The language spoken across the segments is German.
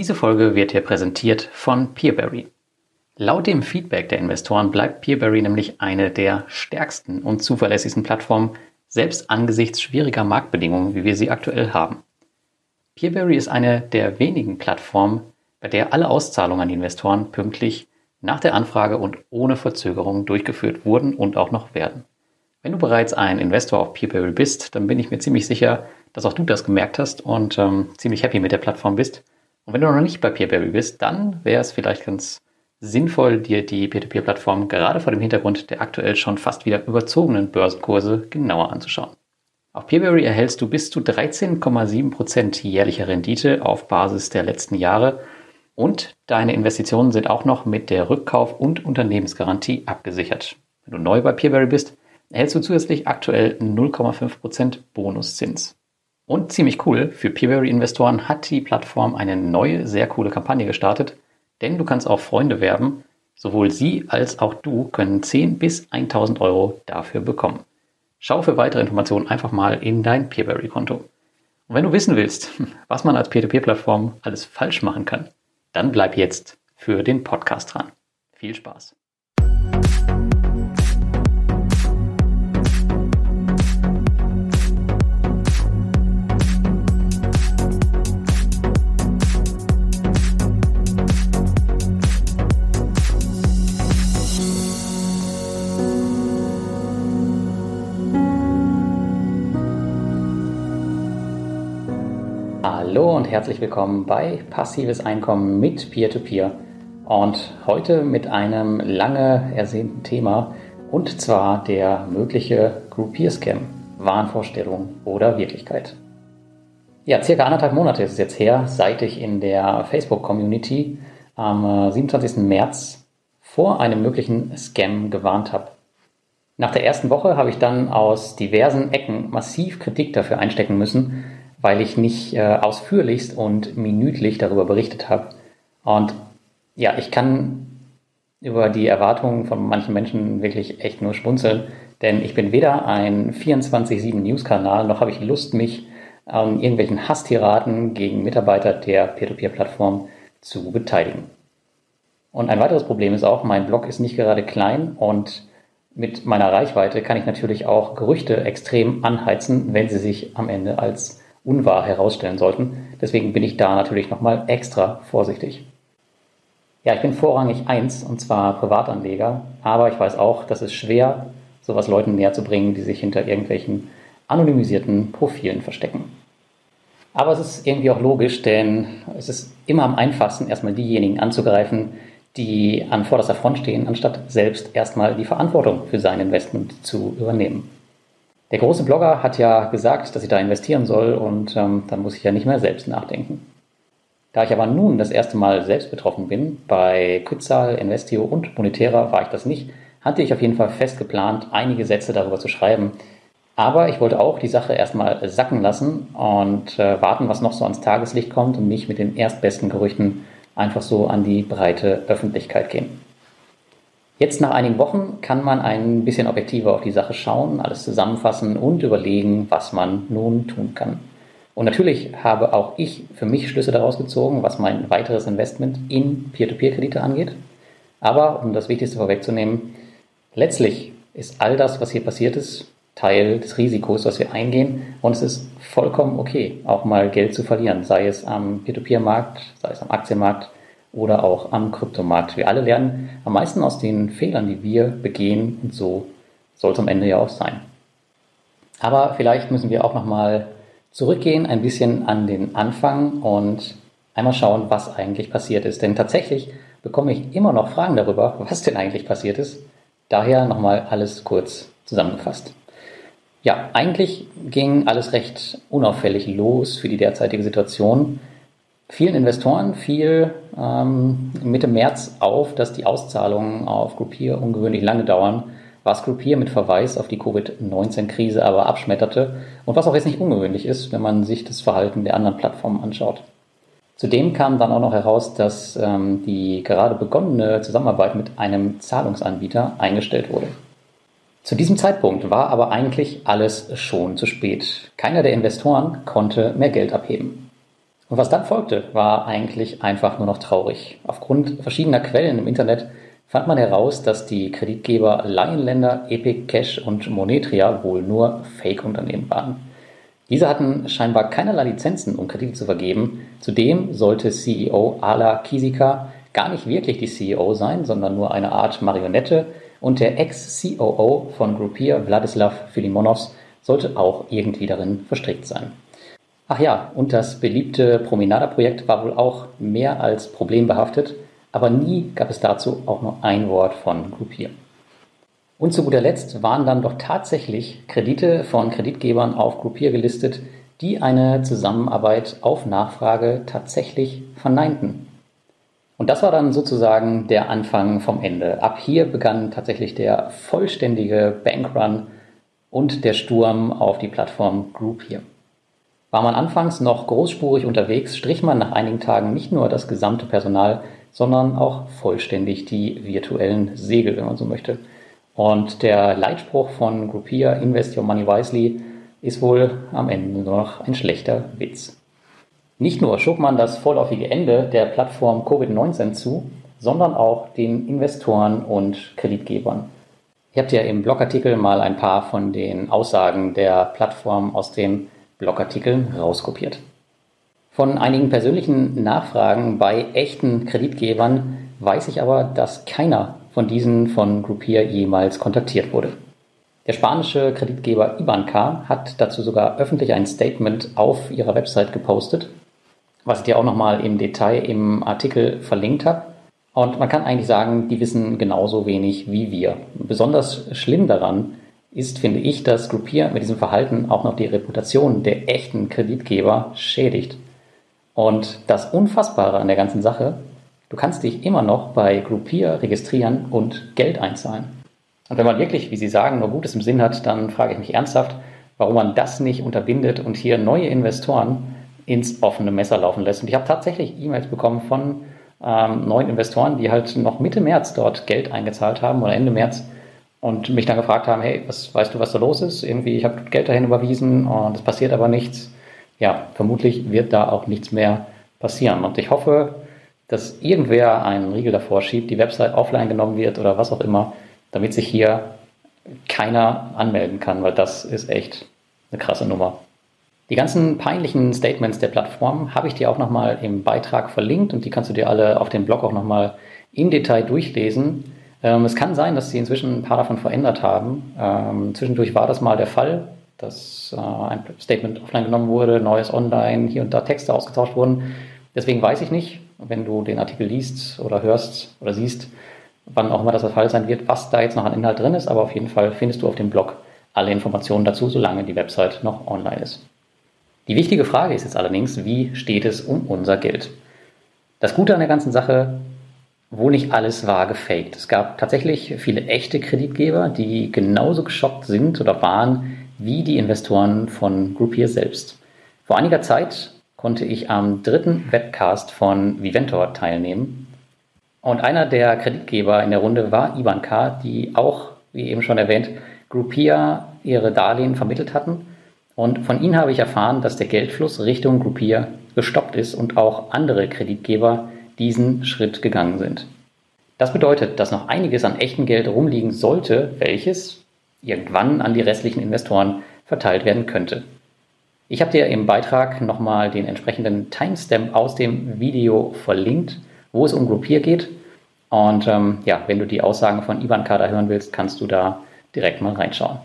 Diese Folge wird hier präsentiert von Peerberry. Laut dem Feedback der Investoren bleibt Peerberry nämlich eine der stärksten und zuverlässigsten Plattformen, selbst angesichts schwieriger Marktbedingungen, wie wir sie aktuell haben. Peerberry ist eine der wenigen Plattformen, bei der alle Auszahlungen an die Investoren pünktlich nach der Anfrage und ohne Verzögerung durchgeführt wurden und auch noch werden. Wenn du bereits ein Investor auf Peerberry bist, dann bin ich mir ziemlich sicher, dass auch du das gemerkt hast und ähm, ziemlich happy mit der Plattform bist. Und wenn du noch nicht bei Peerberry bist, dann wäre es vielleicht ganz sinnvoll, dir die Peer-to-Peer-Plattform gerade vor dem Hintergrund der aktuell schon fast wieder überzogenen Börsenkurse genauer anzuschauen. Auf Peerberry erhältst du bis zu 13,7% jährliche Rendite auf Basis der letzten Jahre und deine Investitionen sind auch noch mit der Rückkauf- und Unternehmensgarantie abgesichert. Wenn du neu bei Peerberry bist, erhältst du zusätzlich aktuell 0,5% Bonuszins. Und ziemlich cool, für Peerberry-Investoren hat die Plattform eine neue, sehr coole Kampagne gestartet, denn du kannst auch Freunde werben. Sowohl sie als auch du können 10 bis 1000 Euro dafür bekommen. Schau für weitere Informationen einfach mal in dein Peerberry-Konto. Und wenn du wissen willst, was man als Peer-to-Peer-Plattform alles falsch machen kann, dann bleib jetzt für den Podcast dran. Viel Spaß! Hallo und herzlich willkommen bei Passives Einkommen mit Peer-to-Peer -Peer. und heute mit einem lange ersehnten Thema und zwar der mögliche Groupier-Scam, Wahnvorstellung oder Wirklichkeit. Ja, circa anderthalb Monate ist es jetzt her, seit ich in der Facebook-Community am 27. Äh, März vor einem möglichen Scam gewarnt habe. Nach der ersten Woche habe ich dann aus diversen Ecken massiv Kritik dafür einstecken müssen, weil ich nicht äh, ausführlichst und minütlich darüber berichtet habe. Und ja, ich kann über die Erwartungen von manchen Menschen wirklich echt nur schmunzeln, denn ich bin weder ein 24-7 News-Kanal, noch habe ich Lust, mich an irgendwelchen Hasstiraden gegen Mitarbeiter der Peer-to-Peer-Plattform zu beteiligen. Und ein weiteres Problem ist auch, mein Blog ist nicht gerade klein und mit meiner Reichweite kann ich natürlich auch Gerüchte extrem anheizen, wenn sie sich am Ende als unwahr herausstellen sollten. Deswegen bin ich da natürlich nochmal extra vorsichtig. Ja, ich bin vorrangig eins, und zwar Privatanleger, aber ich weiß auch, dass es schwer, sowas Leuten näher zu bringen, die sich hinter irgendwelchen anonymisierten Profilen verstecken. Aber es ist irgendwie auch logisch, denn es ist immer am einfachsten, erstmal diejenigen anzugreifen, die an vorderster Front stehen, anstatt selbst erstmal die Verantwortung für sein Investment zu übernehmen. Der große Blogger hat ja gesagt, dass ich da investieren soll und ähm, dann muss ich ja nicht mehr selbst nachdenken. Da ich aber nun das erste Mal selbst betroffen bin, bei Kützal, Investio und Monetera war ich das nicht, hatte ich auf jeden Fall fest geplant, einige Sätze darüber zu schreiben. Aber ich wollte auch die Sache erstmal sacken lassen und äh, warten, was noch so ans Tageslicht kommt und nicht mit den erstbesten Gerüchten einfach so an die breite Öffentlichkeit gehen. Jetzt nach einigen Wochen kann man ein bisschen objektiver auf die Sache schauen, alles zusammenfassen und überlegen, was man nun tun kann. Und natürlich habe auch ich für mich Schlüsse daraus gezogen, was mein weiteres Investment in Peer-to-Peer-Kredite angeht. Aber um das Wichtigste vorwegzunehmen, letztlich ist all das, was hier passiert ist, Teil des Risikos, was wir eingehen. Und es ist vollkommen okay, auch mal Geld zu verlieren, sei es am Peer-to-Peer-Markt, sei es am Aktienmarkt oder auch am Kryptomarkt. Wir alle lernen am meisten aus den Fehlern, die wir begehen und so soll es am Ende ja auch sein. Aber vielleicht müssen wir auch nochmal zurückgehen, ein bisschen an den Anfang und einmal schauen, was eigentlich passiert ist. Denn tatsächlich bekomme ich immer noch Fragen darüber, was denn eigentlich passiert ist. Daher nochmal alles kurz zusammengefasst. Ja, eigentlich ging alles recht unauffällig los für die derzeitige Situation vielen Investoren fiel ähm, Mitte März auf, dass die Auszahlungen auf Groupier ungewöhnlich lange dauern, was Groupier mit Verweis auf die Covid-19-Krise aber abschmetterte und was auch jetzt nicht ungewöhnlich ist, wenn man sich das Verhalten der anderen Plattformen anschaut. Zudem kam dann auch noch heraus, dass ähm, die gerade begonnene Zusammenarbeit mit einem Zahlungsanbieter eingestellt wurde. Zu diesem Zeitpunkt war aber eigentlich alles schon zu spät. Keiner der Investoren konnte mehr Geld abheben. Und was dann folgte, war eigentlich einfach nur noch traurig. Aufgrund verschiedener Quellen im Internet fand man heraus, dass die Kreditgeber Lionländer, Epic Cash und Monetria wohl nur Fake-Unternehmen waren. Diese hatten scheinbar keinerlei Lizenzen, um Kredite zu vergeben. Zudem sollte CEO Ala Kisika gar nicht wirklich die CEO sein, sondern nur eine Art Marionette und der Ex-COO von Groupier Wladislav Filimonovs sollte auch irgendwie darin verstrickt sein. Ach ja, und das beliebte Promenada-Projekt war wohl auch mehr als problembehaftet, aber nie gab es dazu auch nur ein Wort von Groupier. Und zu guter Letzt waren dann doch tatsächlich Kredite von Kreditgebern auf Groupier gelistet, die eine Zusammenarbeit auf Nachfrage tatsächlich verneinten. Und das war dann sozusagen der Anfang vom Ende. Ab hier begann tatsächlich der vollständige Bankrun und der Sturm auf die Plattform Groupier. War man anfangs noch großspurig unterwegs, strich man nach einigen Tagen nicht nur das gesamte Personal, sondern auch vollständig die virtuellen Segel, wenn man so möchte. Und der Leitspruch von Groupier Invest Your Money Wisely ist wohl am Ende nur noch ein schlechter Witz. Nicht nur schob man das vorläufige Ende der Plattform Covid-19 zu, sondern auch den Investoren und Kreditgebern. Ihr habt ja im Blogartikel mal ein paar von den Aussagen der Plattform aus dem Blogartikeln rauskopiert. Von einigen persönlichen Nachfragen bei echten Kreditgebern weiß ich aber, dass keiner von diesen von Groupier jemals kontaktiert wurde. Der spanische Kreditgeber Ibanca hat dazu sogar öffentlich ein Statement auf ihrer Website gepostet, was ich dir auch nochmal im Detail im Artikel verlinkt habe. Und man kann eigentlich sagen, die wissen genauso wenig wie wir. Besonders schlimm daran ist, finde ich, dass Groupier mit diesem Verhalten auch noch die Reputation der echten Kreditgeber schädigt. Und das Unfassbare an der ganzen Sache, du kannst dich immer noch bei Groupier registrieren und Geld einzahlen. Und wenn man wirklich, wie Sie sagen, nur Gutes im Sinn hat, dann frage ich mich ernsthaft, warum man das nicht unterbindet und hier neue Investoren ins offene Messer laufen lässt. Und ich habe tatsächlich E-Mails bekommen von ähm, neuen Investoren, die halt noch Mitte März dort Geld eingezahlt haben oder Ende März und mich dann gefragt haben, hey, was weißt du, was da los ist? Irgendwie, ich habe Geld dahin überwiesen und es passiert aber nichts. Ja, vermutlich wird da auch nichts mehr passieren. Und ich hoffe, dass irgendwer einen Riegel davor schiebt, die Website offline genommen wird oder was auch immer, damit sich hier keiner anmelden kann, weil das ist echt eine krasse Nummer. Die ganzen peinlichen Statements der Plattform habe ich dir auch nochmal im Beitrag verlinkt und die kannst du dir alle auf dem Blog auch nochmal im Detail durchlesen. Ähm, es kann sein, dass sie inzwischen ein paar davon verändert haben. Ähm, zwischendurch war das mal der Fall, dass äh, ein Statement offline genommen wurde, neues online, hier und da Texte ausgetauscht wurden. Deswegen weiß ich nicht, wenn du den Artikel liest oder hörst oder siehst, wann auch immer das der Fall sein wird, was da jetzt noch an Inhalt drin ist. Aber auf jeden Fall findest du auf dem Blog alle Informationen dazu, solange die Website noch online ist. Die wichtige Frage ist jetzt allerdings, wie steht es um unser Geld? Das Gute an der ganzen Sache, wo nicht alles war gefaked. Es gab tatsächlich viele echte Kreditgeber, die genauso geschockt sind oder waren wie die Investoren von Groupier selbst. Vor einiger Zeit konnte ich am dritten Webcast von Viventor teilnehmen. Und einer der Kreditgeber in der Runde war Ibanka, die auch, wie eben schon erwähnt, Groupier ihre Darlehen vermittelt hatten. Und von ihnen habe ich erfahren, dass der Geldfluss Richtung Groupier gestoppt ist und auch andere Kreditgeber diesen Schritt gegangen sind. Das bedeutet, dass noch einiges an echtem Geld rumliegen sollte, welches irgendwann an die restlichen Investoren verteilt werden könnte. Ich habe dir im Beitrag nochmal den entsprechenden Timestamp aus dem Video verlinkt, wo es um Groupier geht. Und ähm, ja, wenn du die Aussagen von Ivan Kader hören willst, kannst du da direkt mal reinschauen.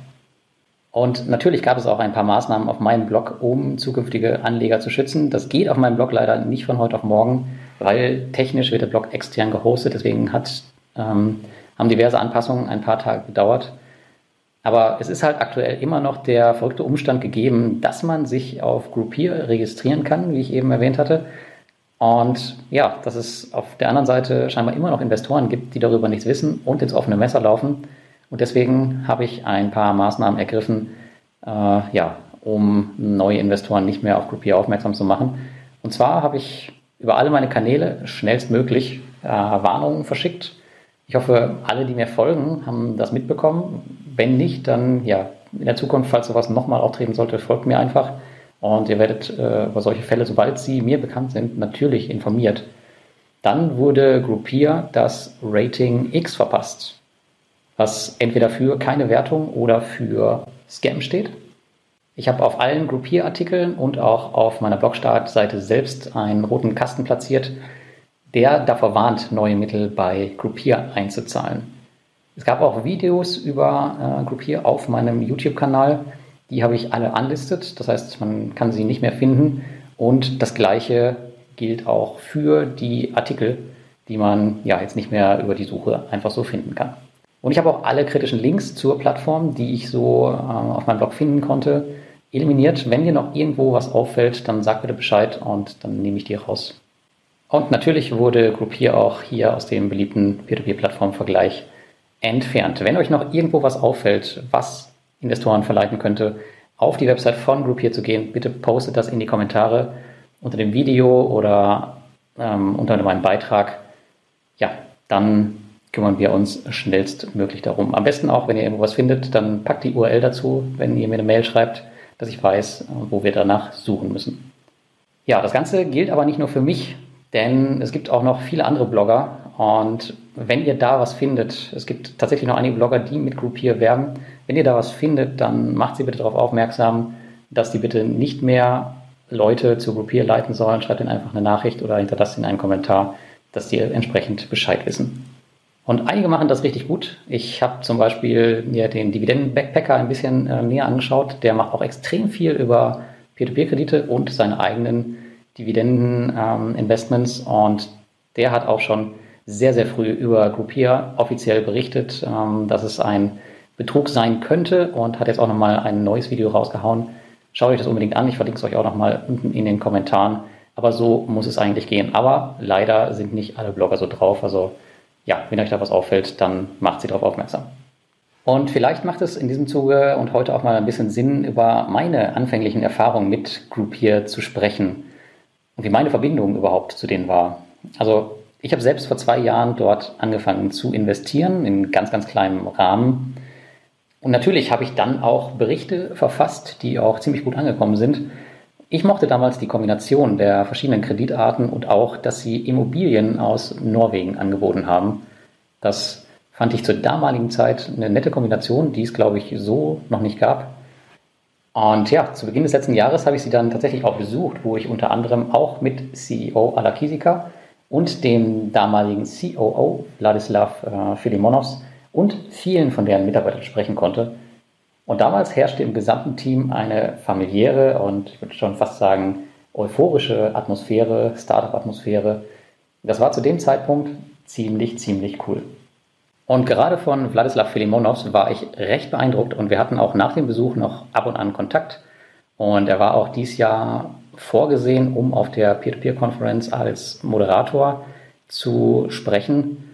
Und natürlich gab es auch ein paar Maßnahmen auf meinem Blog, um zukünftige Anleger zu schützen. Das geht auf meinem Blog leider nicht von heute auf morgen weil technisch wird der Blog extern gehostet, deswegen hat, ähm, haben diverse Anpassungen ein paar Tage gedauert. Aber es ist halt aktuell immer noch der verrückte Umstand gegeben, dass man sich auf Groupier registrieren kann, wie ich eben erwähnt hatte. Und ja, dass es auf der anderen Seite scheinbar immer noch Investoren gibt, die darüber nichts wissen und ins offene Messer laufen. Und deswegen habe ich ein paar Maßnahmen ergriffen, äh, ja, um neue Investoren nicht mehr auf Groupier aufmerksam zu machen. Und zwar habe ich über alle meine Kanäle schnellstmöglich äh, Warnungen verschickt. Ich hoffe, alle, die mir folgen, haben das mitbekommen. Wenn nicht, dann ja, in der Zukunft, falls sowas nochmal auftreten sollte, folgt mir einfach. Und ihr werdet äh, über solche Fälle, sobald sie mir bekannt sind, natürlich informiert. Dann wurde Groupier das Rating X verpasst, was entweder für keine Wertung oder für Scam steht. Ich habe auf allen Groupier-Artikeln und auch auf meiner Blogstartseite selbst einen roten Kasten platziert, der davor warnt, neue Mittel bei Groupier einzuzahlen. Es gab auch Videos über äh, Groupier auf meinem YouTube-Kanal. Die habe ich alle anlistet. Das heißt, man kann sie nicht mehr finden. Und das Gleiche gilt auch für die Artikel, die man ja jetzt nicht mehr über die Suche einfach so finden kann. Und ich habe auch alle kritischen Links zur Plattform, die ich so äh, auf meinem Blog finden konnte, eliminiert. Wenn dir noch irgendwo was auffällt, dann sag bitte Bescheid und dann nehme ich die raus. Und natürlich wurde Groupier auch hier aus dem beliebten Peer-to-Peer-Plattform-Vergleich entfernt. Wenn euch noch irgendwo was auffällt, was Investoren verleiten könnte, auf die Website von Groupier zu gehen, bitte postet das in die Kommentare unter dem Video oder ähm, unter meinem Beitrag. Ja, dann kümmern wir uns schnellstmöglich darum. Am besten auch, wenn ihr irgendwo was findet, dann packt die URL dazu, wenn ihr mir eine Mail schreibt dass ich weiß, wo wir danach suchen müssen. Ja, das Ganze gilt aber nicht nur für mich, denn es gibt auch noch viele andere Blogger und wenn ihr da was findet, es gibt tatsächlich noch einige Blogger, die mit Groupier werben, wenn ihr da was findet, dann macht sie bitte darauf aufmerksam, dass die bitte nicht mehr Leute zu Groupier leiten sollen. Schreibt ihnen einfach eine Nachricht oder hinterlasst ihnen einen Kommentar, dass die entsprechend Bescheid wissen. Und einige machen das richtig gut. Ich habe zum Beispiel mir den Dividenden-Backpacker ein bisschen äh, näher angeschaut. Der macht auch extrem viel über Peer-to-Peer-Kredite und seine eigenen Dividenden-Investments. Ähm, und der hat auch schon sehr, sehr früh über Groupier offiziell berichtet, ähm, dass es ein Betrug sein könnte und hat jetzt auch nochmal ein neues Video rausgehauen. Schaut euch das unbedingt an. Ich verlinke es euch auch nochmal unten in den Kommentaren. Aber so muss es eigentlich gehen. Aber leider sind nicht alle Blogger so drauf. Also ja, wenn euch da was auffällt, dann macht sie darauf aufmerksam. Und vielleicht macht es in diesem Zuge und heute auch mal ein bisschen Sinn, über meine anfänglichen Erfahrungen mit Groupier zu sprechen und wie meine Verbindung überhaupt zu denen war. Also ich habe selbst vor zwei Jahren dort angefangen zu investieren, in ganz, ganz kleinem Rahmen. Und natürlich habe ich dann auch Berichte verfasst, die auch ziemlich gut angekommen sind. Ich mochte damals die Kombination der verschiedenen Kreditarten und auch, dass sie Immobilien aus Norwegen angeboten haben. Das fand ich zur damaligen Zeit eine nette Kombination, die es, glaube ich, so noch nicht gab. Und ja, zu Beginn des letzten Jahres habe ich sie dann tatsächlich auch besucht, wo ich unter anderem auch mit CEO Alakisika und dem damaligen COO Vladislav äh, Filimonovs und vielen von deren Mitarbeitern sprechen konnte. Und damals herrschte im gesamten Team eine familiäre und ich würde schon fast sagen euphorische Atmosphäre, Startup-Atmosphäre. Das war zu dem Zeitpunkt ziemlich, ziemlich cool. Und gerade von Wladislav Filimonovs war ich recht beeindruckt und wir hatten auch nach dem Besuch noch ab und an Kontakt. Und er war auch dieses Jahr vorgesehen, um auf der Peer-to-Peer-Konferenz als Moderator zu sprechen.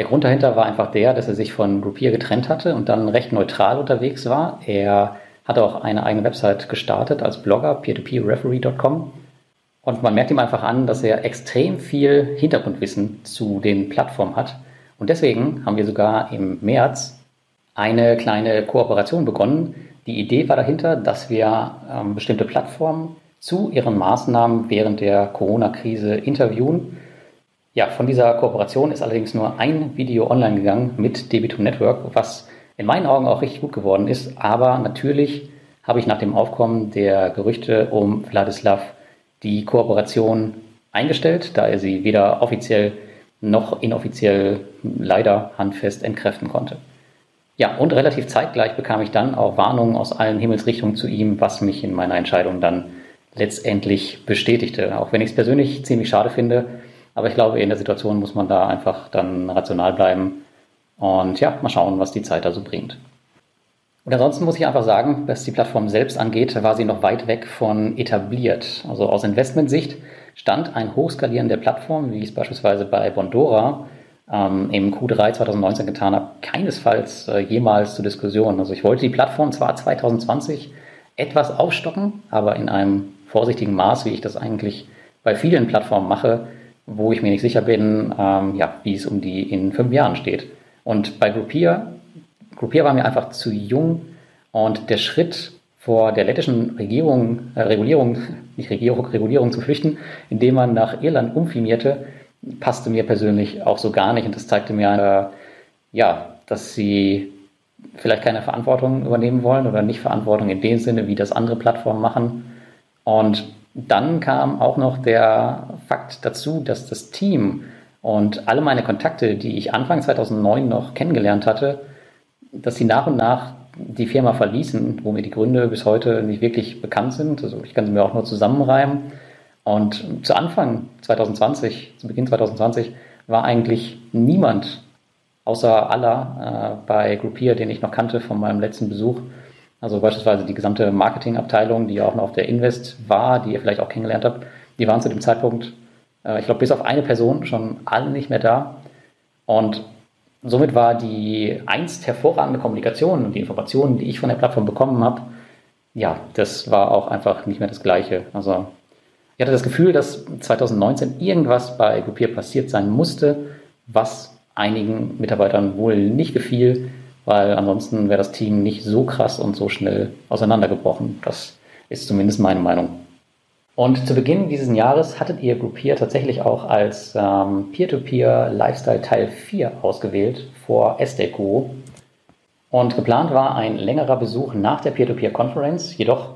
Der Grund dahinter war einfach der, dass er sich von Groupier getrennt hatte und dann recht neutral unterwegs war. Er hatte auch eine eigene Website gestartet als Blogger, peertopeerreferee.com. Und man merkt ihm einfach an, dass er extrem viel Hintergrundwissen zu den Plattformen hat. Und deswegen haben wir sogar im März eine kleine Kooperation begonnen. Die Idee war dahinter, dass wir ähm, bestimmte Plattformen zu ihren Maßnahmen während der Corona-Krise interviewen ja, von dieser Kooperation ist allerdings nur ein Video online gegangen mit Debitum Network, was in meinen Augen auch richtig gut geworden ist. Aber natürlich habe ich nach dem Aufkommen der Gerüchte um Vladislav die Kooperation eingestellt, da er sie weder offiziell noch inoffiziell leider handfest entkräften konnte. Ja, und relativ zeitgleich bekam ich dann auch Warnungen aus allen Himmelsrichtungen zu ihm, was mich in meiner Entscheidung dann letztendlich bestätigte. Auch wenn ich es persönlich ziemlich schade finde, aber ich glaube, in der Situation muss man da einfach dann rational bleiben und ja, mal schauen, was die Zeit da so bringt. Und ansonsten muss ich einfach sagen, was die Plattform selbst angeht, war sie noch weit weg von etabliert. Also aus Investmentsicht stand ein Hochskalieren der Plattform, wie ich es beispielsweise bei Bondora ähm, im Q3 2019 getan habe, keinesfalls äh, jemals zur Diskussion. Also ich wollte die Plattform zwar 2020 etwas aufstocken, aber in einem vorsichtigen Maß, wie ich das eigentlich bei vielen Plattformen mache, wo ich mir nicht sicher bin, ähm, ja, wie es um die in fünf Jahren steht. Und bei Groupier, Groupier war mir einfach zu jung und der Schritt vor der lettischen Regierung, äh, Regulierung, nicht Regierung, Regulierung zu flüchten, indem man nach Irland umfirmierte, passte mir persönlich auch so gar nicht. Und das zeigte mir, äh, ja, dass sie vielleicht keine Verantwortung übernehmen wollen oder nicht Verantwortung in dem Sinne, wie das andere Plattformen machen. Und dann kam auch noch der Fakt dazu, dass das Team und alle meine Kontakte, die ich Anfang 2009 noch kennengelernt hatte, dass sie nach und nach die Firma verließen, wo mir die Gründe bis heute nicht wirklich bekannt sind. Also ich kann sie mir auch nur zusammenreimen. Und zu Anfang 2020, zu Beginn 2020, war eigentlich niemand außer aller äh, bei Groupier, den ich noch kannte von meinem letzten Besuch. Also beispielsweise die gesamte Marketingabteilung, die ja auch noch auf der Invest war, die ihr vielleicht auch kennengelernt habt, die waren zu dem Zeitpunkt, äh, ich glaube, bis auf eine Person schon alle nicht mehr da. Und somit war die einst hervorragende Kommunikation und die Informationen, die ich von der Plattform bekommen habe, ja, das war auch einfach nicht mehr das Gleiche. Also ich hatte das Gefühl, dass 2019 irgendwas bei Groupier passiert sein musste, was einigen Mitarbeitern wohl nicht gefiel, weil ansonsten wäre das Team nicht so krass und so schnell auseinandergebrochen. Das ist zumindest meine Meinung. Und zu Beginn dieses Jahres hattet ihr Groupier tatsächlich auch als ähm, Peer-to-Peer Lifestyle Teil 4 ausgewählt vor Esteco. Und geplant war ein längerer Besuch nach der Peer-to-Peer Conference, jedoch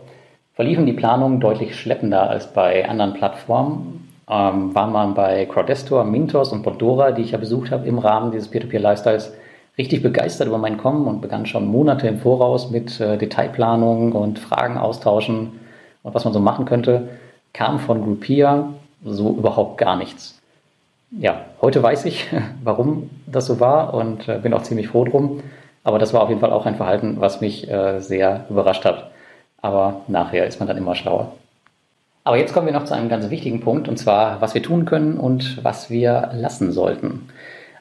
verliefen die Planungen deutlich schleppender als bei anderen Plattformen ähm, war man bei Crowdestor, Mintos und Bondora, die ich ja besucht habe im Rahmen dieses Peer-to-Peer-Lifestyles, richtig begeistert über mein Kommen und begann schon Monate im Voraus mit äh, Detailplanung und Fragen austauschen und was man so machen könnte, kam von Groupier so überhaupt gar nichts. Ja, heute weiß ich, warum das so war und äh, bin auch ziemlich froh drum. Aber das war auf jeden Fall auch ein Verhalten, was mich äh, sehr überrascht hat. Aber nachher ist man dann immer schlauer. Aber jetzt kommen wir noch zu einem ganz wichtigen Punkt, und zwar, was wir tun können und was wir lassen sollten.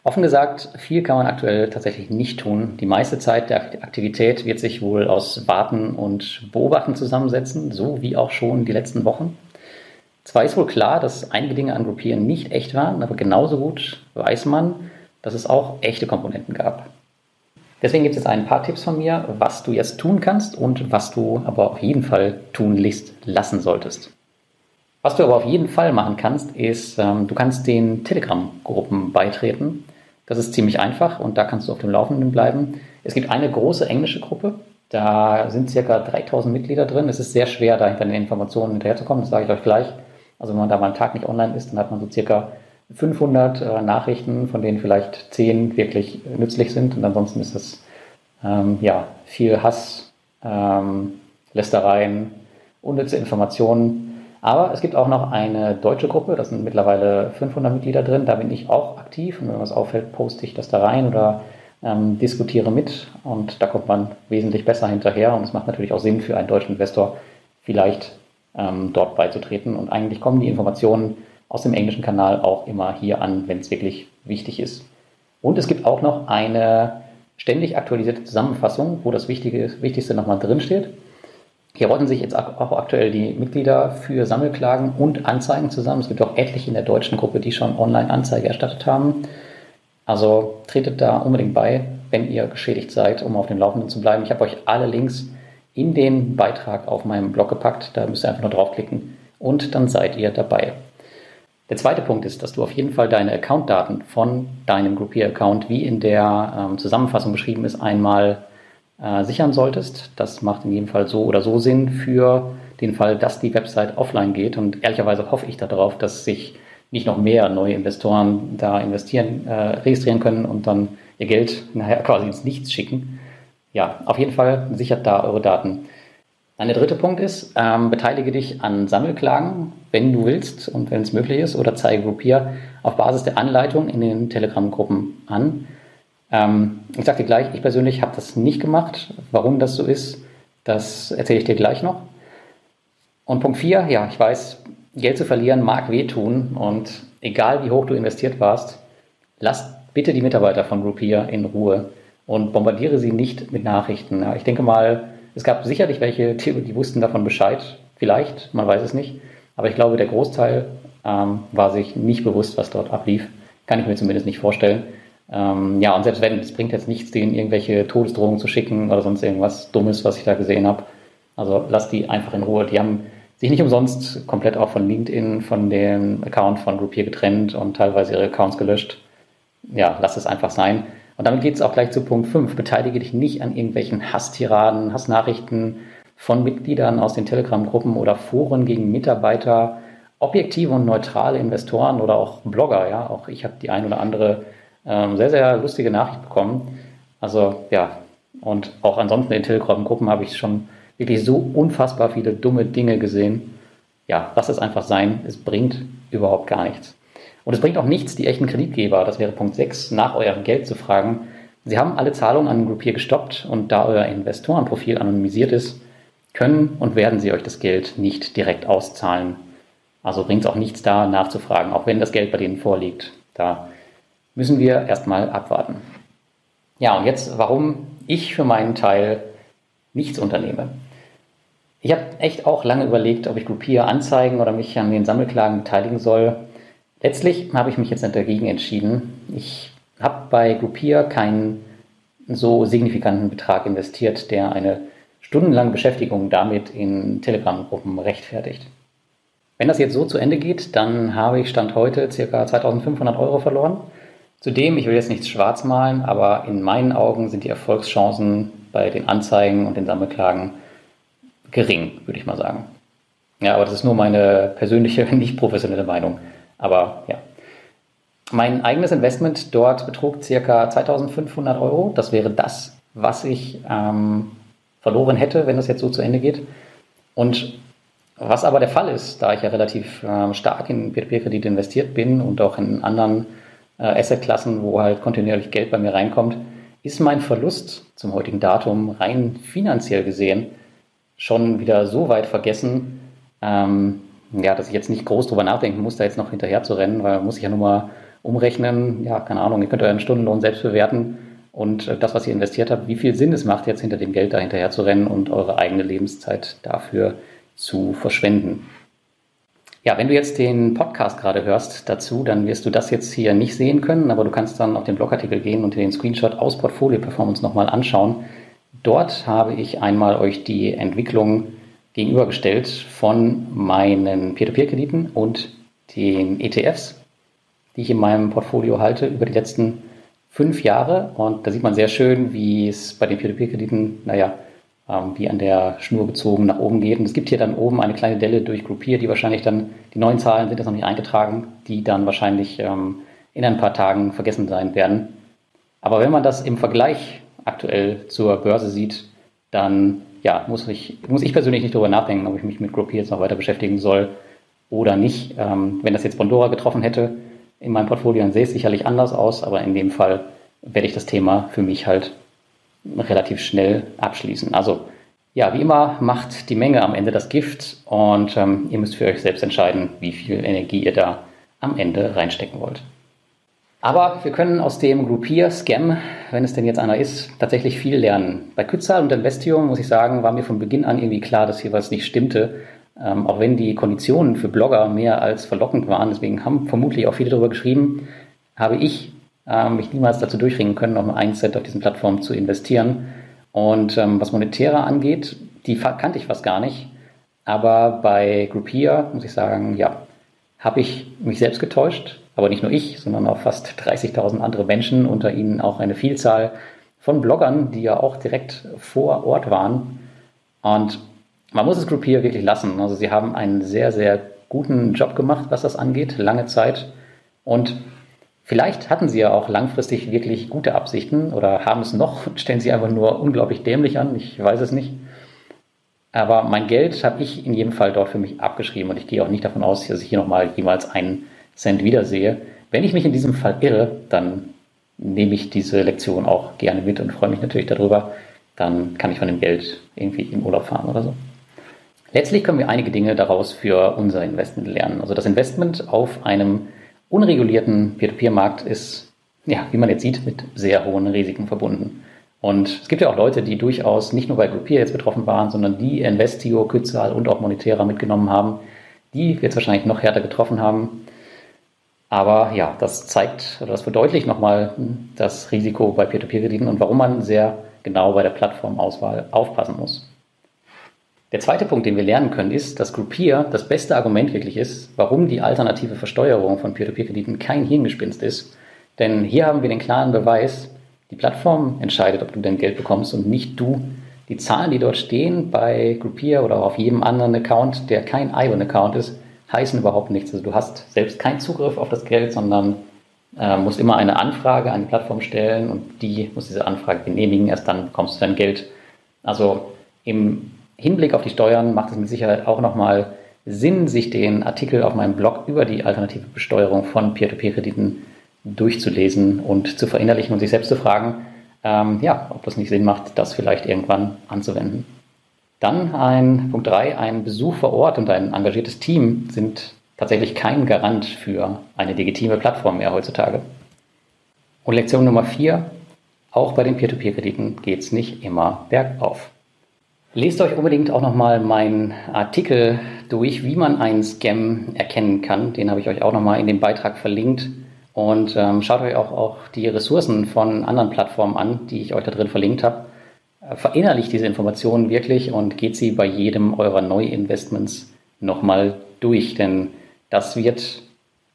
Offen gesagt, viel kann man aktuell tatsächlich nicht tun. Die meiste Zeit der Aktivität wird sich wohl aus Warten und Beobachten zusammensetzen, so wie auch schon die letzten Wochen. Zwar ist wohl klar, dass einige Dinge an Gruppieren nicht echt waren, aber genauso gut weiß man, dass es auch echte Komponenten gab. Deswegen gibt es jetzt ein paar Tipps von mir, was du jetzt tun kannst und was du aber auf jeden Fall tunlichst lassen solltest. Was du aber auf jeden Fall machen kannst, ist, ähm, du kannst den Telegram-Gruppen beitreten. Das ist ziemlich einfach und da kannst du auf dem Laufenden bleiben. Es gibt eine große englische Gruppe, da sind circa 3000 Mitglieder drin. Es ist sehr schwer, da hinter den Informationen hinterherzukommen, das sage ich euch gleich. Also wenn man da mal einen Tag nicht online ist, dann hat man so circa 500 äh, Nachrichten, von denen vielleicht 10 wirklich nützlich sind und ansonsten ist es ähm, ja, viel Hass, ähm, Lästereien, unnütze Informationen aber es gibt auch noch eine deutsche Gruppe, da sind mittlerweile 500 Mitglieder drin, da bin ich auch aktiv. Und wenn was auffällt, poste ich das da rein oder ähm, diskutiere mit. Und da kommt man wesentlich besser hinterher. Und es macht natürlich auch Sinn für einen deutschen Investor, vielleicht ähm, dort beizutreten. Und eigentlich kommen die Informationen aus dem englischen Kanal auch immer hier an, wenn es wirklich wichtig ist. Und es gibt auch noch eine ständig aktualisierte Zusammenfassung, wo das Wichtige, Wichtigste nochmal drinsteht. Hier rotten sich jetzt auch aktuell die Mitglieder für Sammelklagen und Anzeigen zusammen. Es gibt auch etliche in der deutschen Gruppe, die schon online Anzeige erstattet haben. Also tretet da unbedingt bei, wenn ihr geschädigt seid, um auf dem Laufenden zu bleiben. Ich habe euch alle Links in den Beitrag auf meinem Blog gepackt. Da müsst ihr einfach nur draufklicken und dann seid ihr dabei. Der zweite Punkt ist, dass du auf jeden Fall deine Accountdaten von deinem Groupier-Account, wie in der ähm, Zusammenfassung beschrieben ist, einmal äh, sichern solltest. Das macht in jedem Fall so oder so Sinn für den Fall, dass die Website offline geht. Und ehrlicherweise hoffe ich darauf, dass sich nicht noch mehr neue Investoren da investieren, äh, registrieren können und dann ihr Geld nachher quasi ins Nichts schicken. Ja, auf jeden Fall sichert da eure Daten. Dann der dritte Punkt ist, ähm, beteilige dich an Sammelklagen, wenn du willst und wenn es möglich ist, oder zeige Gruppier auf Basis der Anleitung in den Telegram-Gruppen an. Ähm, ich sage dir gleich, ich persönlich habe das nicht gemacht. Warum das so ist, das erzähle ich dir gleich noch. Und Punkt 4, ja, ich weiß, Geld zu verlieren mag wehtun und egal wie hoch du investiert warst, lass bitte die Mitarbeiter von Groupier in Ruhe und bombardiere sie nicht mit Nachrichten. Ja, ich denke mal, es gab sicherlich welche, die, die, wussten davon Bescheid, vielleicht, man weiß es nicht, aber ich glaube, der Großteil ähm, war sich nicht bewusst, was dort ablief. Kann ich mir zumindest nicht vorstellen. Ähm, ja, und selbst wenn, es bringt jetzt nichts, denen irgendwelche Todesdrohungen zu schicken oder sonst irgendwas Dummes, was ich da gesehen habe. Also lasst die einfach in Ruhe. Die haben sich nicht umsonst komplett auch von LinkedIn, von dem Account von Groupier getrennt und teilweise ihre Accounts gelöscht. Ja, lasst es einfach sein. Und damit geht es auch gleich zu Punkt 5. Beteilige dich nicht an irgendwelchen Hasstiraden, Hassnachrichten von Mitgliedern aus den Telegram-Gruppen oder Foren gegen Mitarbeiter, objektive und neutrale Investoren oder auch Blogger. Ja, auch ich habe die ein oder andere ähm, sehr, sehr lustige Nachricht bekommen. Also ja, und auch ansonsten in Telegram-Gruppen habe ich schon wirklich so unfassbar viele dumme Dinge gesehen. Ja, lass es einfach sein. Es bringt überhaupt gar nichts. Und es bringt auch nichts, die echten Kreditgeber, das wäre Punkt 6, nach eurem Geld zu fragen. Sie haben alle Zahlungen an Groupier gestoppt und da euer Investorenprofil anonymisiert ist, können und werden sie euch das Geld nicht direkt auszahlen. Also bringt es auch nichts da nachzufragen, auch wenn das Geld bei denen vorliegt. Da müssen wir erstmal abwarten. Ja, und jetzt, warum ich für meinen Teil nichts unternehme. Ich habe echt auch lange überlegt, ob ich Groupier anzeigen oder mich an den Sammelklagen beteiligen soll. Letztlich habe ich mich jetzt dagegen entschieden. Ich habe bei Groupier keinen so signifikanten Betrag investiert, der eine stundenlange Beschäftigung damit in Telegram-Gruppen rechtfertigt. Wenn das jetzt so zu Ende geht, dann habe ich Stand heute ca. 2500 Euro verloren. Zudem, ich will jetzt nichts schwarz malen, aber in meinen Augen sind die Erfolgschancen bei den Anzeigen und den Sammelklagen gering, würde ich mal sagen. Ja, aber das ist nur meine persönliche, nicht professionelle Meinung. Aber ja. Mein eigenes Investment dort betrug ca. 2500 Euro. Das wäre das, was ich ähm, verloren hätte, wenn das jetzt so zu Ende geht. Und was aber der Fall ist, da ich ja relativ äh, stark in Peer-to-Peer-Kredite investiert bin und auch in anderen äh, Assetklassen, wo halt kontinuierlich Geld bei mir reinkommt, ist mein Verlust zum heutigen Datum rein finanziell gesehen schon wieder so weit vergessen, ähm, ja, dass ich jetzt nicht groß drüber nachdenken muss, da jetzt noch hinterher zu rennen, weil man muss ich ja nur mal umrechnen, ja, keine Ahnung, ihr könnt euren Stundenlohn selbst bewerten und äh, das, was ihr investiert habt, wie viel Sinn es macht, jetzt hinter dem Geld da hinterher zu rennen und eure eigene Lebenszeit dafür zu verschwenden. Ja, wenn du jetzt den Podcast gerade hörst dazu, dann wirst du das jetzt hier nicht sehen können, aber du kannst dann auf den Blogartikel gehen und den Screenshot aus Portfolio Performance nochmal anschauen. Dort habe ich einmal euch die Entwicklung gegenübergestellt von meinen Peer-to-Peer-Krediten und den ETFs, die ich in meinem Portfolio halte über die letzten fünf Jahre. Und da sieht man sehr schön, wie es bei den Peer-to-Peer-Krediten, naja, ähm, wie an der Schnur gezogen nach oben geht. Und es gibt hier dann oben eine kleine Delle durch Groupier, die wahrscheinlich dann, die neuen Zahlen sind jetzt noch nicht eingetragen, die dann wahrscheinlich ähm, in ein paar Tagen vergessen sein werden. Aber wenn man das im Vergleich aktuell zur Börse sieht, dann ja, muss, ich, muss ich persönlich nicht darüber nachdenken, ob ich mich mit Groupier jetzt noch weiter beschäftigen soll oder nicht. Ähm, wenn das jetzt Bondora getroffen hätte in meinem Portfolio, dann sähe es sicherlich anders aus, aber in dem Fall werde ich das Thema für mich halt relativ schnell abschließen. Also ja, wie immer macht die Menge am Ende das Gift und ähm, ihr müsst für euch selbst entscheiden, wie viel Energie ihr da am Ende reinstecken wollt. Aber wir können aus dem Groupier-Scam, wenn es denn jetzt einer ist, tatsächlich viel lernen. Bei Kützal und Investio, muss ich sagen, war mir von Beginn an irgendwie klar, dass hier was nicht stimmte. Ähm, auch wenn die Konditionen für Blogger mehr als verlockend waren, deswegen haben vermutlich auch viele darüber geschrieben, habe ich äh, mich niemals dazu durchringen können, noch einen Cent auf diesen Plattformen zu investieren. Und ähm, was monetäre angeht, die kannte ich fast gar nicht. Aber bei Groupier muss ich sagen, ja, habe ich mich selbst getäuscht. Aber nicht nur ich, sondern auch fast 30.000 andere Menschen, unter ihnen auch eine Vielzahl von Bloggern, die ja auch direkt vor Ort waren. Und man muss es Groupier wirklich lassen. Also sie haben einen sehr, sehr guten Job gemacht, was das angeht, lange Zeit. Und Vielleicht hatten sie ja auch langfristig wirklich gute Absichten oder haben es noch und stellen sie einfach nur unglaublich dämlich an. Ich weiß es nicht. Aber mein Geld habe ich in jedem Fall dort für mich abgeschrieben und ich gehe auch nicht davon aus, dass ich hier nochmal jemals einen Cent wiedersehe. Wenn ich mich in diesem Fall irre, dann nehme ich diese Lektion auch gerne mit und freue mich natürlich darüber. Dann kann ich von dem Geld irgendwie in Urlaub fahren oder so. Letztlich können wir einige Dinge daraus für unser Investment lernen. Also das Investment auf einem unregulierten Peer-to-Peer-Markt ist, ja, wie man jetzt sieht, mit sehr hohen Risiken verbunden. Und es gibt ja auch Leute, die durchaus nicht nur bei Groupier jetzt betroffen waren, sondern die Investio, Kützal und auch Monetera mitgenommen haben, die jetzt wahrscheinlich noch härter getroffen haben. Aber ja, das zeigt oder das verdeutlicht nochmal das Risiko bei Peer-to-Peer-Krediten und warum man sehr genau bei der Plattformauswahl aufpassen muss. Der zweite Punkt, den wir lernen können, ist, dass Groupier das beste Argument wirklich ist, warum die alternative Versteuerung von Peer-to-Peer-Krediten kein Hirngespinst ist. Denn hier haben wir den klaren Beweis, die Plattform entscheidet, ob du dein Geld bekommst und nicht du. Die Zahlen, die dort stehen bei Groupier oder auf jedem anderen Account, der kein Ivan-Account ist, heißen überhaupt nichts. Also du hast selbst keinen Zugriff auf das Geld, sondern äh, musst immer eine Anfrage an die Plattform stellen und die muss diese Anfrage genehmigen. Erst dann bekommst du dein Geld. Also im Hinblick auf die Steuern macht es mit Sicherheit auch nochmal Sinn, sich den Artikel auf meinem Blog über die alternative Besteuerung von Peer-to-Peer-Krediten durchzulesen und zu verinnerlichen und sich selbst zu fragen, ähm, ja, ob das nicht Sinn macht, das vielleicht irgendwann anzuwenden. Dann ein Punkt 3, ein Besuch vor Ort und ein engagiertes Team sind tatsächlich kein Garant für eine legitime Plattform mehr heutzutage. Und Lektion Nummer 4, auch bei den Peer-to-Peer-Krediten geht es nicht immer bergauf. Lest euch unbedingt auch nochmal meinen Artikel durch, wie man einen Scam erkennen kann. Den habe ich euch auch nochmal in dem Beitrag verlinkt. Und ähm, schaut euch auch, auch die Ressourcen von anderen Plattformen an, die ich euch da drin verlinkt habe. Äh, verinnerlicht diese Informationen wirklich und geht sie bei jedem eurer Neuinvestments nochmal durch. Denn das wird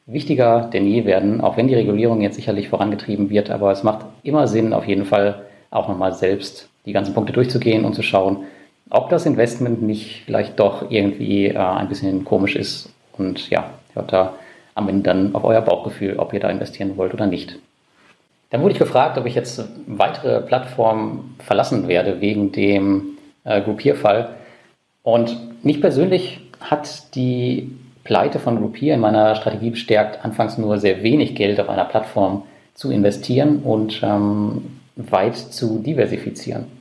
wichtiger denn je werden, auch wenn die Regulierung jetzt sicherlich vorangetrieben wird. Aber es macht immer Sinn, auf jeden Fall auch nochmal selbst die ganzen Punkte durchzugehen und zu schauen, ob das Investment nicht vielleicht doch irgendwie äh, ein bisschen komisch ist. Und ja, hört da am Ende dann auf euer Bauchgefühl, ob ihr da investieren wollt oder nicht. Dann wurde ich gefragt, ob ich jetzt weitere Plattformen verlassen werde wegen dem äh, Groupierfall. Und mich persönlich hat die Pleite von Groupier in meiner Strategie bestärkt, anfangs nur sehr wenig Geld auf einer Plattform zu investieren und ähm, weit zu diversifizieren.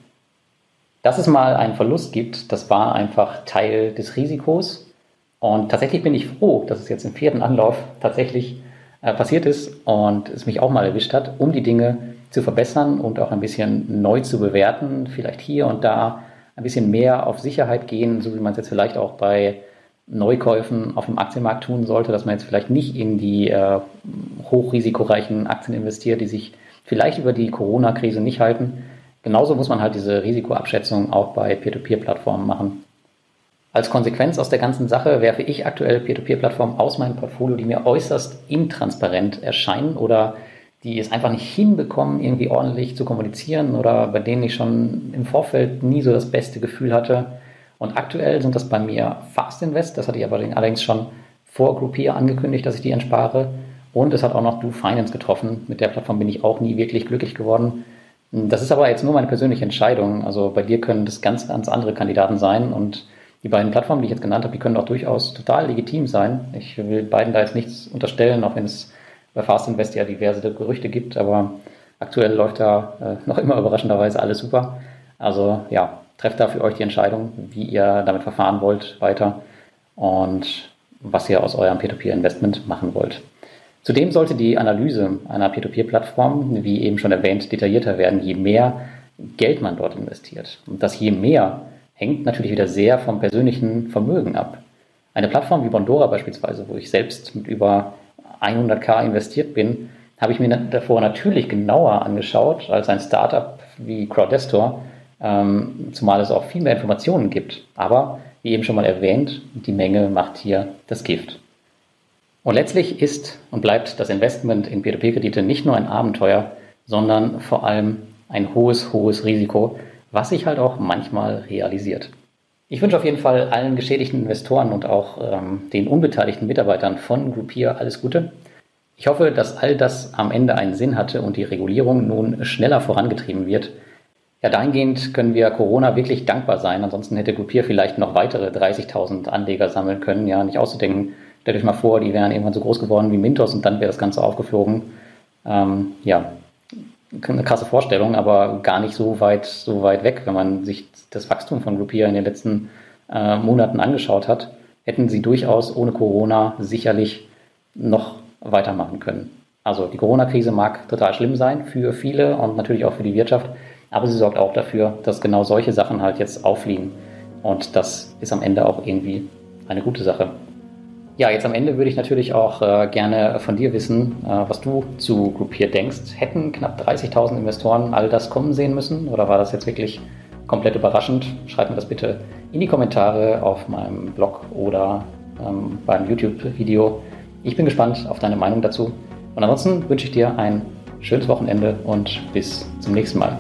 Dass es mal einen Verlust gibt, das war einfach Teil des Risikos und tatsächlich bin ich froh, dass es jetzt im vierten Anlauf tatsächlich äh, passiert ist und es mich auch mal erwischt hat, um die Dinge zu verbessern und auch ein bisschen neu zu bewerten, vielleicht hier und da ein bisschen mehr auf Sicherheit gehen, so wie man es jetzt vielleicht auch bei Neukäufen auf dem Aktienmarkt tun sollte, dass man jetzt vielleicht nicht in die äh, hochrisikoreichen Aktien investiert, die sich vielleicht über die Corona-Krise nicht halten. Genauso muss man halt diese Risikoabschätzung auch bei Peer-to-Peer-Plattformen machen. Als Konsequenz aus der ganzen Sache werfe ich aktuell Peer-to-Peer-Plattformen aus meinem Portfolio, die mir äußerst intransparent erscheinen oder die es einfach nicht hinbekommen, irgendwie ordentlich zu kommunizieren oder bei denen ich schon im Vorfeld nie so das beste Gefühl hatte. Und aktuell sind das bei mir Fast Invest, das hatte ich aber allerdings schon vor Groupier angekündigt, dass ich die entspare. Und es hat auch noch Do Finance getroffen. Mit der Plattform bin ich auch nie wirklich glücklich geworden. Das ist aber jetzt nur meine persönliche Entscheidung. Also bei dir können das ganz, ganz andere Kandidaten sein und die beiden Plattformen, die ich jetzt genannt habe, die können auch durchaus total legitim sein. Ich will beiden da jetzt nichts unterstellen, auch wenn es bei Fast Invest ja diverse Gerüchte gibt, aber aktuell läuft da äh, noch immer überraschenderweise alles super. Also ja, trefft da für euch die Entscheidung, wie ihr damit verfahren wollt weiter und was ihr aus eurem Peer-to-Peer-Investment machen wollt. Zudem sollte die Analyse einer Peer-to-Peer-Plattform, wie eben schon erwähnt, detaillierter werden, je mehr Geld man dort investiert. Und das je mehr hängt natürlich wieder sehr vom persönlichen Vermögen ab. Eine Plattform wie Bondora beispielsweise, wo ich selbst mit über 100k investiert bin, habe ich mir davor natürlich genauer angeschaut als ein Startup wie Crowdestor, ähm, zumal es auch viel mehr Informationen gibt. Aber wie eben schon mal erwähnt, die Menge macht hier das Gift. Und letztlich ist und bleibt das Investment in P2P-Kredite nicht nur ein Abenteuer, sondern vor allem ein hohes, hohes Risiko, was sich halt auch manchmal realisiert. Ich wünsche auf jeden Fall allen geschädigten Investoren und auch ähm, den unbeteiligten Mitarbeitern von Groupier alles Gute. Ich hoffe, dass all das am Ende einen Sinn hatte und die Regulierung nun schneller vorangetrieben wird. Ja, dahingehend können wir Corona wirklich dankbar sein. Ansonsten hätte Groupier vielleicht noch weitere 30.000 Anleger sammeln können. Ja, nicht auszudenken. Stellt euch mal vor, die wären irgendwann so groß geworden wie Mintos und dann wäre das Ganze aufgeflogen. Ähm, ja, eine krasse Vorstellung, aber gar nicht so weit, so weit weg, wenn man sich das Wachstum von Groupier in den letzten äh, Monaten angeschaut hat, hätten sie durchaus ohne Corona sicherlich noch weitermachen können. Also die Corona-Krise mag total schlimm sein für viele und natürlich auch für die Wirtschaft, aber sie sorgt auch dafür, dass genau solche Sachen halt jetzt auffliegen. Und das ist am Ende auch irgendwie eine gute Sache. Ja, jetzt am Ende würde ich natürlich auch äh, gerne von dir wissen, äh, was du zu Groupier denkst. Hätten knapp 30.000 Investoren all das kommen sehen müssen oder war das jetzt wirklich komplett überraschend. Schreib mir das bitte in die Kommentare auf meinem Blog oder ähm, beim YouTube-Video. Ich bin gespannt auf deine Meinung dazu. Und ansonsten wünsche ich dir ein schönes Wochenende und bis zum nächsten Mal.